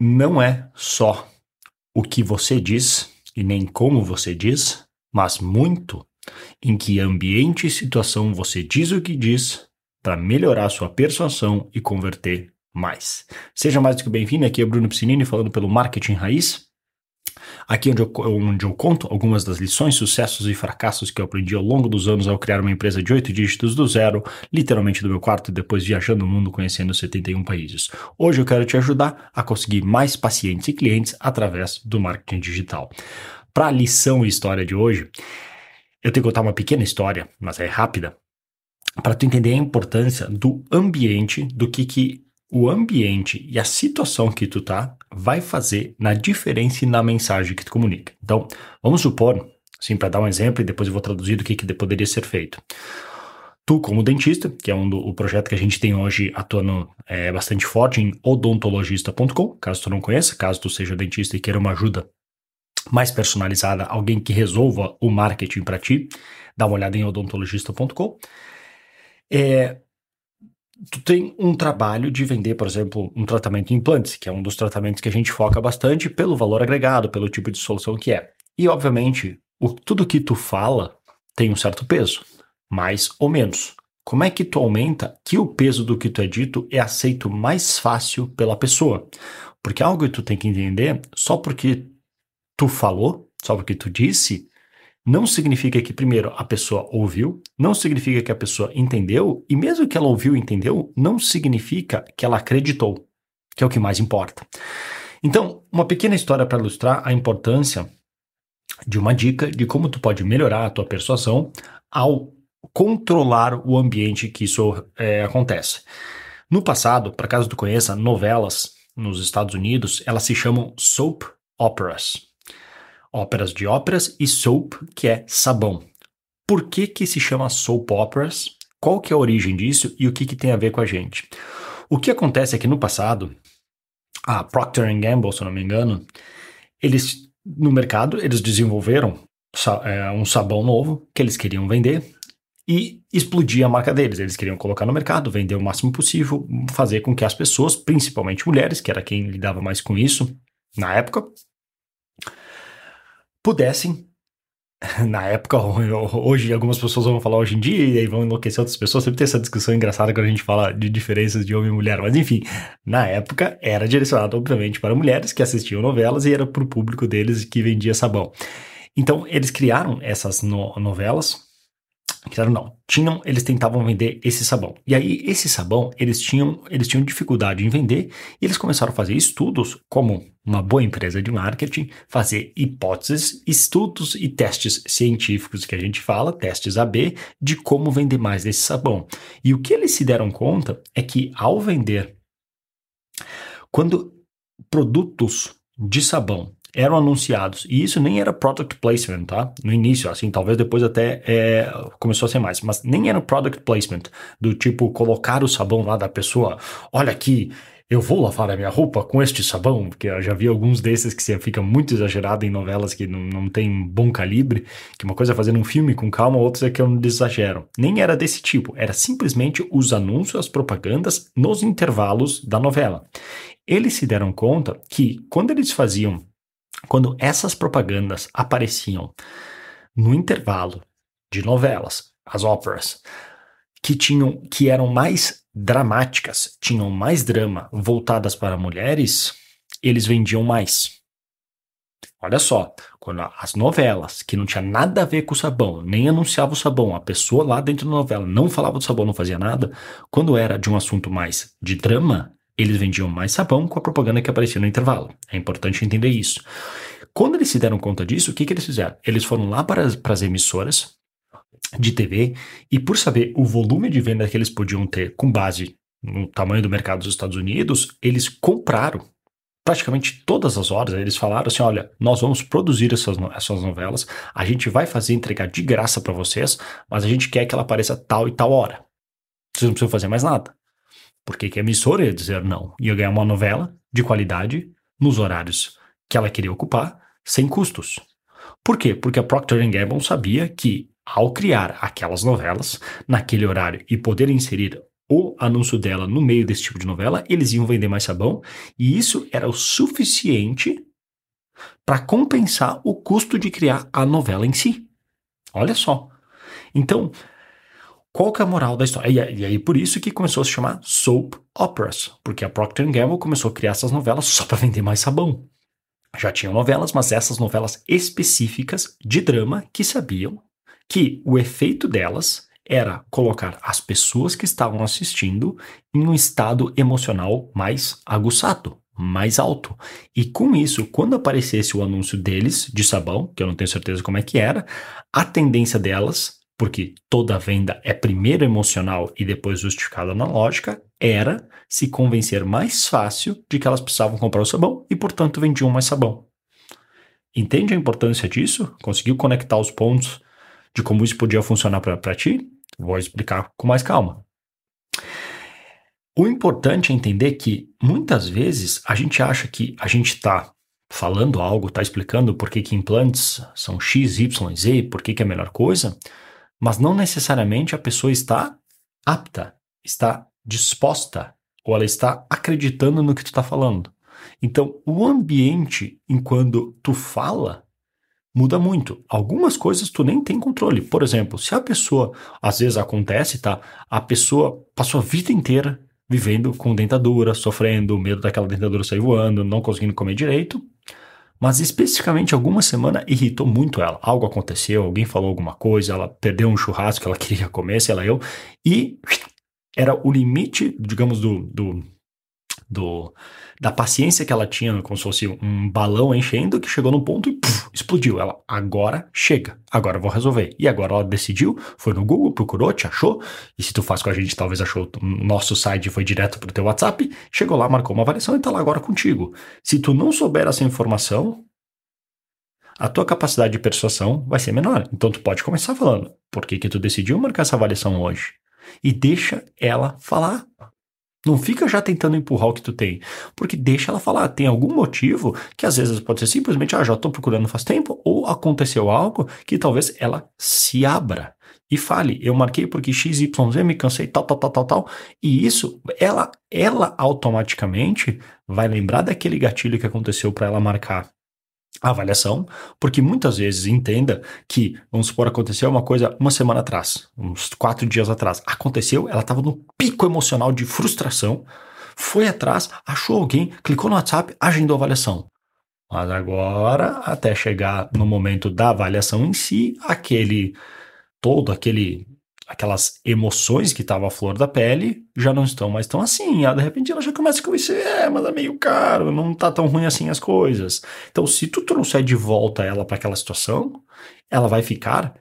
não é só o que você diz e nem como você diz, mas muito em que ambiente e situação você diz o que diz para melhorar sua persuasão e converter mais. Seja mais do que bem-vindo, aqui é Bruno Piscinini falando pelo Marketing Raiz. Aqui onde eu, onde eu conto algumas das lições, sucessos e fracassos que eu aprendi ao longo dos anos ao criar uma empresa de oito dígitos do zero, literalmente do meu quarto, e depois viajando o mundo conhecendo 71 países. Hoje eu quero te ajudar a conseguir mais pacientes e clientes através do marketing digital. Para a lição e história de hoje, eu tenho que contar uma pequena história, mas é rápida, para tu entender a importância do ambiente, do que, que o ambiente e a situação que tu tá vai fazer na diferença e na mensagem que tu comunica. Então, vamos supor, assim, para dar um exemplo e depois eu vou traduzir do que, que poderia ser feito. Tu, como dentista, que é um do o projeto que a gente tem hoje atuando é, bastante forte em odontologista.com, caso tu não conheça, caso tu seja dentista e queira uma ajuda mais personalizada, alguém que resolva o marketing para ti, dá uma olhada em odontologista.com. É, tu tem um trabalho de vender, por exemplo, um tratamento em implantes, que é um dos tratamentos que a gente foca bastante pelo valor agregado, pelo tipo de solução que é. E, obviamente, o, tudo que tu fala tem um certo peso, mais ou menos. Como é que tu aumenta que o peso do que tu é dito é aceito mais fácil pela pessoa? Porque algo que tu tem que entender, só porque tu falou, só porque tu disse, não significa que, primeiro, a pessoa ouviu, não significa que a pessoa entendeu, e mesmo que ela ouviu e entendeu, não significa que ela acreditou, que é o que mais importa. Então, uma pequena história para ilustrar a importância de uma dica de como tu pode melhorar a tua persuasão ao controlar o ambiente que isso é, acontece. No passado, para caso tu conheça, novelas nos Estados Unidos, elas se chamam soap operas óperas de óperas e soap, que é sabão. Por que que se chama soap operas? Qual que é a origem disso e o que que tem a ver com a gente? O que acontece é que no passado, a Procter Gamble, se eu não me engano, eles no mercado eles desenvolveram é, um sabão novo que eles queriam vender e explodir a marca deles. Eles queriam colocar no mercado, vender o máximo possível, fazer com que as pessoas, principalmente mulheres, que era quem lidava mais com isso na época, pudessem, na época, hoje algumas pessoas vão falar hoje em dia e vão enlouquecer outras pessoas, sempre tem essa discussão engraçada quando a gente fala de diferenças de homem e mulher, mas enfim, na época era direcionado obviamente para mulheres que assistiam novelas e era para o público deles que vendia sabão. Então eles criaram essas no novelas Claro, não. Tinham, eles tentavam vender esse sabão. E aí, esse sabão, eles tinham, eles tinham dificuldade em vender e eles começaram a fazer estudos, como uma boa empresa de marketing, fazer hipóteses, estudos e testes científicos que a gente fala, testes AB, de como vender mais desse sabão. E o que eles se deram conta é que ao vender, quando produtos de sabão eram anunciados. E isso nem era product placement, tá? No início, assim, talvez depois até é, começou a ser mais, mas nem era product placement, do tipo colocar o sabão lá da pessoa. Olha aqui, eu vou lavar a minha roupa com este sabão, porque eu já vi alguns desses que fica muito exagerado em novelas que não, não tem bom calibre, que uma coisa é fazer um filme com calma, outra é que eu exagero. Nem era desse tipo, era simplesmente os anúncios, as propagandas nos intervalos da novela. Eles se deram conta que quando eles faziam quando essas propagandas apareciam no intervalo de novelas, as óperas, que tinham que eram mais dramáticas, tinham mais drama, voltadas para mulheres, eles vendiam mais. Olha só, quando as novelas, que não tinha nada a ver com o sabão, nem anunciava o sabão, a pessoa lá dentro da novela não falava do sabão, não fazia nada, quando era de um assunto mais de drama, eles vendiam mais sabão com a propaganda que aparecia no intervalo. É importante entender isso. Quando eles se deram conta disso, o que, que eles fizeram? Eles foram lá para as, para as emissoras de TV e, por saber o volume de venda que eles podiam ter com base no tamanho do mercado dos Estados Unidos, eles compraram praticamente todas as horas. Eles falaram assim: olha, nós vamos produzir essas, essas novelas, a gente vai fazer entregar de graça para vocês, mas a gente quer que ela apareça tal e tal hora. Vocês não precisam fazer mais nada. Porque que a emissora ia dizer não, ia ganhar uma novela de qualidade nos horários que ela queria ocupar, sem custos. Por quê? Porque a Procter Gamble sabia que ao criar aquelas novelas naquele horário e poder inserir o anúncio dela no meio desse tipo de novela, eles iam vender mais sabão, e isso era o suficiente para compensar o custo de criar a novela em si. Olha só. Então, qual que é a moral da história? E, aí por isso que começou a se chamar soap operas, porque a Procter Gamble começou a criar essas novelas só para vender mais sabão. Já tinham novelas, mas essas novelas específicas de drama que sabiam que o efeito delas era colocar as pessoas que estavam assistindo em um estado emocional mais aguçado, mais alto. E com isso, quando aparecesse o anúncio deles de sabão, que eu não tenho certeza como é que era, a tendência delas, porque toda venda é primeiro emocional e depois justificada na lógica, era se convencer mais fácil de que elas precisavam comprar o sabão e, portanto, vendiam mais sabão. Entende a importância disso? Conseguiu conectar os pontos de como isso podia funcionar para ti? Vou explicar com mais calma. O importante é entender que muitas vezes a gente acha que a gente está falando algo, está explicando por que, que implantes são X, Y, Z, por que, que é a melhor coisa, mas não necessariamente a pessoa está apta, está disposta ou ela está acreditando no que tu está falando. Então, o ambiente, enquanto tu fala, muda muito. Algumas coisas tu nem tem controle. Por exemplo, se a pessoa, às vezes acontece, tá? A pessoa passou a vida inteira vivendo com dentadura, sofrendo, medo daquela dentadura sair voando, não conseguindo comer direito. Mas especificamente alguma semana irritou muito ela. Algo aconteceu, alguém falou alguma coisa, ela perdeu um churrasco que ela queria comer, sei lá eu, e era o limite, digamos, do, do do, da paciência que ela tinha, como se fosse um balão enchendo, que chegou num ponto e explodiu. Ela, agora chega, agora eu vou resolver. E agora ela decidiu, foi no Google, procurou, te achou, e se tu faz com a gente, talvez achou nosso site foi direto pro teu WhatsApp, chegou lá, marcou uma avaliação e tá lá agora contigo. Se tu não souber essa informação, a tua capacidade de persuasão vai ser menor. Então tu pode começar falando, por que que tu decidiu marcar essa avaliação hoje? E deixa ela falar. Não fica já tentando empurrar o que tu tem, porque deixa ela falar. Tem algum motivo que às vezes pode ser simplesmente, ah, já estou procurando faz tempo, ou aconteceu algo que talvez ela se abra e fale, eu marquei porque XYZ me cansei, tal, tal, tal, tal, tal. E isso, ela, ela automaticamente vai lembrar daquele gatilho que aconteceu para ela marcar a avaliação, porque muitas vezes entenda que, vamos supor, aconteceu uma coisa uma semana atrás, uns quatro dias atrás. Aconteceu, ela estava no pico emocional de frustração, foi atrás, achou alguém, clicou no WhatsApp, agendou a avaliação. Mas agora, até chegar no momento da avaliação em si, aquele todo aquele aquelas emoções que estavam à flor da pele já não estão mais tão assim. Ah, de repente ela já começa a convencer, é, mas é meio caro, não tá tão ruim assim as coisas. Então, se tu trouxer de volta ela para aquela situação, ela vai ficar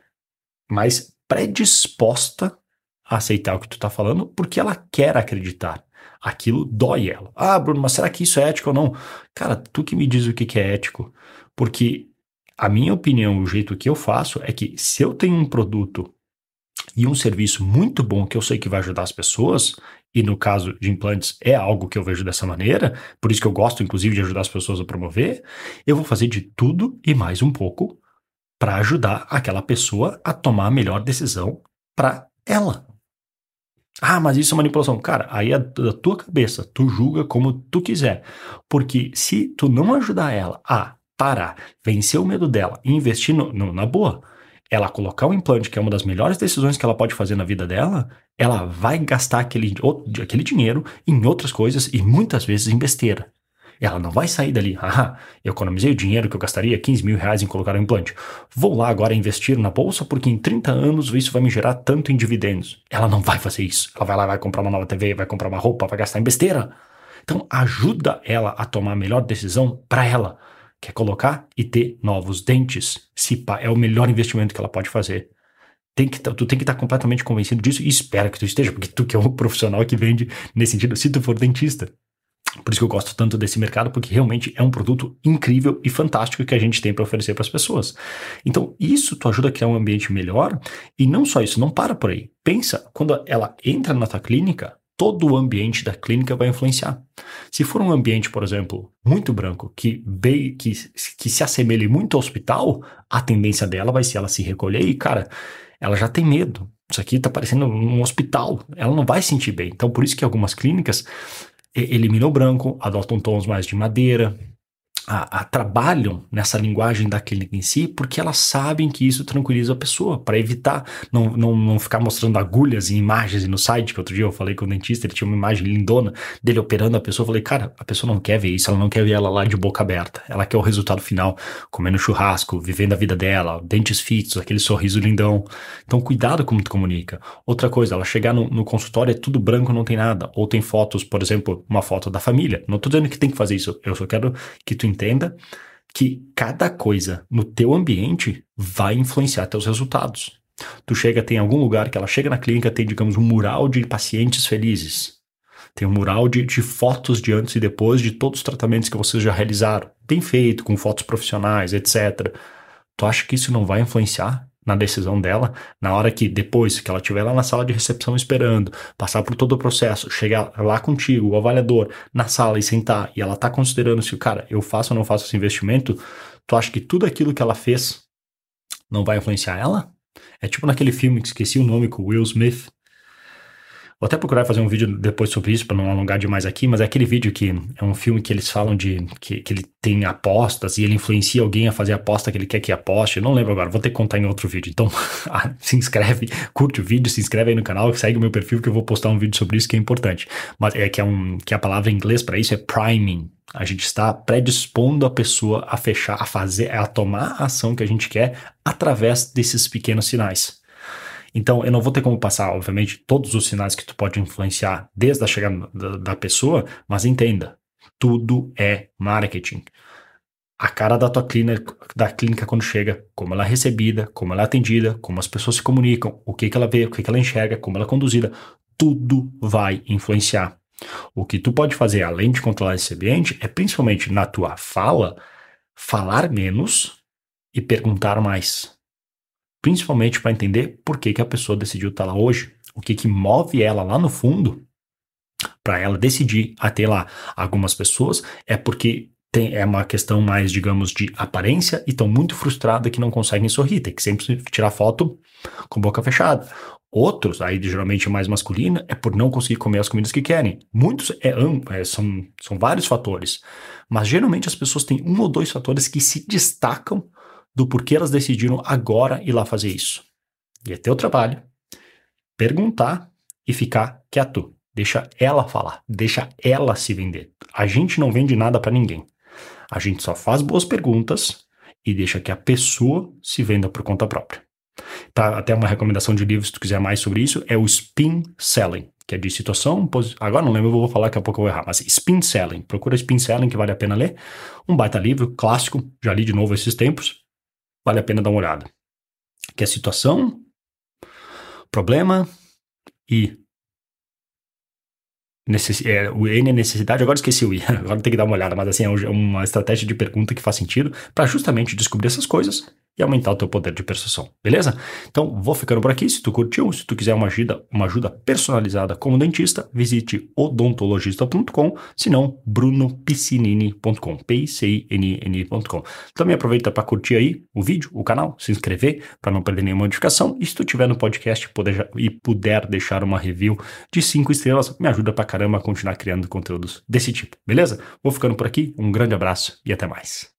mais predisposta a aceitar o que tu tá falando, porque ela quer acreditar. Aquilo dói ela. Ah, Bruno, mas será que isso é ético ou não? Cara, tu que me diz o que, que é ético. Porque a minha opinião, o jeito que eu faço é que se eu tenho um produto e um serviço muito bom que eu sei que vai ajudar as pessoas, e no caso de implantes é algo que eu vejo dessa maneira, por isso que eu gosto inclusive de ajudar as pessoas a promover, eu vou fazer de tudo e mais um pouco para ajudar aquela pessoa a tomar a melhor decisão para ela. Ah, mas isso é manipulação. Cara, aí é da tua cabeça, tu julga como tu quiser. Porque se tu não ajudar ela a parar, vencer o medo dela e investir no, no, na boa, ela colocar o implante, que é uma das melhores decisões que ela pode fazer na vida dela, ela vai gastar aquele, aquele dinheiro em outras coisas e muitas vezes em besteira. Ela não vai sair dali, ah, eu economizei o dinheiro que eu gastaria 15 mil reais em colocar um implante. Vou lá agora investir na bolsa porque em 30 anos isso vai me gerar tanto em dividendos. Ela não vai fazer isso. Ela vai lá, vai comprar uma nova TV, vai comprar uma roupa, vai gastar em besteira. Então ajuda ela a tomar a melhor decisão para ela quer colocar e ter novos dentes. Se é o melhor investimento que ela pode fazer. Tem que, tu tem que estar completamente convencido disso e espera que tu esteja, porque tu que é um profissional que vende nesse sentido, se tu for dentista. Por isso que eu gosto tanto desse mercado, porque realmente é um produto incrível e fantástico que a gente tem para oferecer para as pessoas. Então, isso tu ajuda a criar um ambiente melhor e não só isso, não para por aí. Pensa, quando ela entra na tua clínica, todo o ambiente da clínica vai influenciar. Se for um ambiente, por exemplo, muito branco, que, que, que se assemelhe muito ao hospital, a tendência dela vai ser ela se recolher e, cara, ela já tem medo. isso aqui tá parecendo um hospital. Ela não vai sentir bem. Então, por isso que algumas clínicas eliminam o branco, adotam tons mais de madeira, a, a, trabalham nessa linguagem da clínica em si, porque elas sabem que isso tranquiliza a pessoa, para evitar não, não, não ficar mostrando agulhas e imagens no site, que outro dia eu falei com o dentista, ele tinha uma imagem lindona dele operando a pessoa, eu falei, cara, a pessoa não quer ver isso, ela não quer ver ela lá de boca aberta, ela quer o resultado final, comendo churrasco, vivendo a vida dela, dentes fixos, aquele sorriso lindão. Então, cuidado como tu comunica. Outra coisa, ela chegar no, no consultório é tudo branco, não tem nada, ou tem fotos, por exemplo, uma foto da família. Não tô dizendo que tem que fazer isso, eu só quero que tu entenda que cada coisa no teu ambiente vai influenciar teus resultados. Tu chega, tem algum lugar que ela chega na clínica, tem, digamos, um mural de pacientes felizes. Tem um mural de, de fotos de antes e depois de todos os tratamentos que vocês já realizaram. Bem feito, com fotos profissionais, etc. Tu acha que isso não vai influenciar na decisão dela, na hora que depois que ela estiver lá na sala de recepção esperando, passar por todo o processo, chegar lá contigo, o avaliador, na sala e sentar, e ela tá considerando se o cara, eu faço ou não faço esse investimento, tu acha que tudo aquilo que ela fez não vai influenciar ela? É tipo naquele filme que esqueci o nome com Will Smith, Vou até procurar fazer um vídeo depois sobre isso, para não alongar demais aqui, mas é aquele vídeo que é um filme que eles falam de que, que ele tem apostas e ele influencia alguém a fazer a aposta que ele quer que aposte. Eu não lembro agora, vou ter que contar em outro vídeo. Então, ah, se inscreve, curte o vídeo, se inscreve aí no canal, segue o meu perfil que eu vou postar um vídeo sobre isso que é importante. Mas é que é um que a palavra em inglês para isso é priming. A gente está predispondo a pessoa a fechar, a fazer, a tomar a ação que a gente quer através desses pequenos sinais. Então, eu não vou ter como passar, obviamente, todos os sinais que tu pode influenciar desde a chegada da, da pessoa, mas entenda, tudo é marketing. A cara da tua clínica, da clínica quando chega, como ela é recebida, como ela é atendida, como as pessoas se comunicam, o que, que ela vê, o que, que ela enxerga, como ela é conduzida, tudo vai influenciar. O que tu pode fazer, além de controlar esse ambiente, é principalmente na tua fala, falar menos e perguntar mais principalmente para entender por que, que a pessoa decidiu estar tá lá hoje, o que, que move ela lá no fundo para ela decidir até lá. Algumas pessoas é porque tem, é uma questão mais, digamos, de aparência e estão muito frustradas que não conseguem sorrir, tem que sempre tirar foto com boca fechada. Outros, aí geralmente mais masculina, é por não conseguir comer as comidas que querem. Muitos é, é, são, são vários fatores, mas geralmente as pessoas têm um ou dois fatores que se destacam do porquê elas decidiram agora ir lá fazer isso. E é teu trabalho perguntar e ficar quieto. Deixa ela falar, deixa ela se vender. A gente não vende nada para ninguém. A gente só faz boas perguntas e deixa que a pessoa se venda por conta própria. Tá, até uma recomendação de livro, se tu quiser mais sobre isso, é o Spin Selling, que é de situação. Agora não lembro, eu vou falar, daqui a pouco eu vou errar, mas Spin Selling. Procura Spin Selling, que vale a pena ler. Um baita livro, clássico, já li de novo esses tempos vale a pena dar uma olhada. Que é situação, problema e necess... é, o N é necessidade, agora esqueci o I, agora tem que dar uma olhada, mas assim, é, é uma estratégia de pergunta que faz sentido para justamente descobrir essas coisas e aumentar o teu poder de persuasão, beleza? Então, vou ficando por aqui. Se tu curtiu, se tu quiser uma ajuda, uma ajuda personalizada como dentista, visite odontologista.com, se não, brunopiscinini.com, p i c i n n.com. Também aproveita para curtir aí o vídeo, o canal, se inscrever para não perder nenhuma notificação. E se tu tiver no podcast poder, e puder deixar uma review de 5 estrelas, me ajuda pra caramba a continuar criando conteúdos desse tipo, beleza? Vou ficando por aqui, um grande abraço e até mais.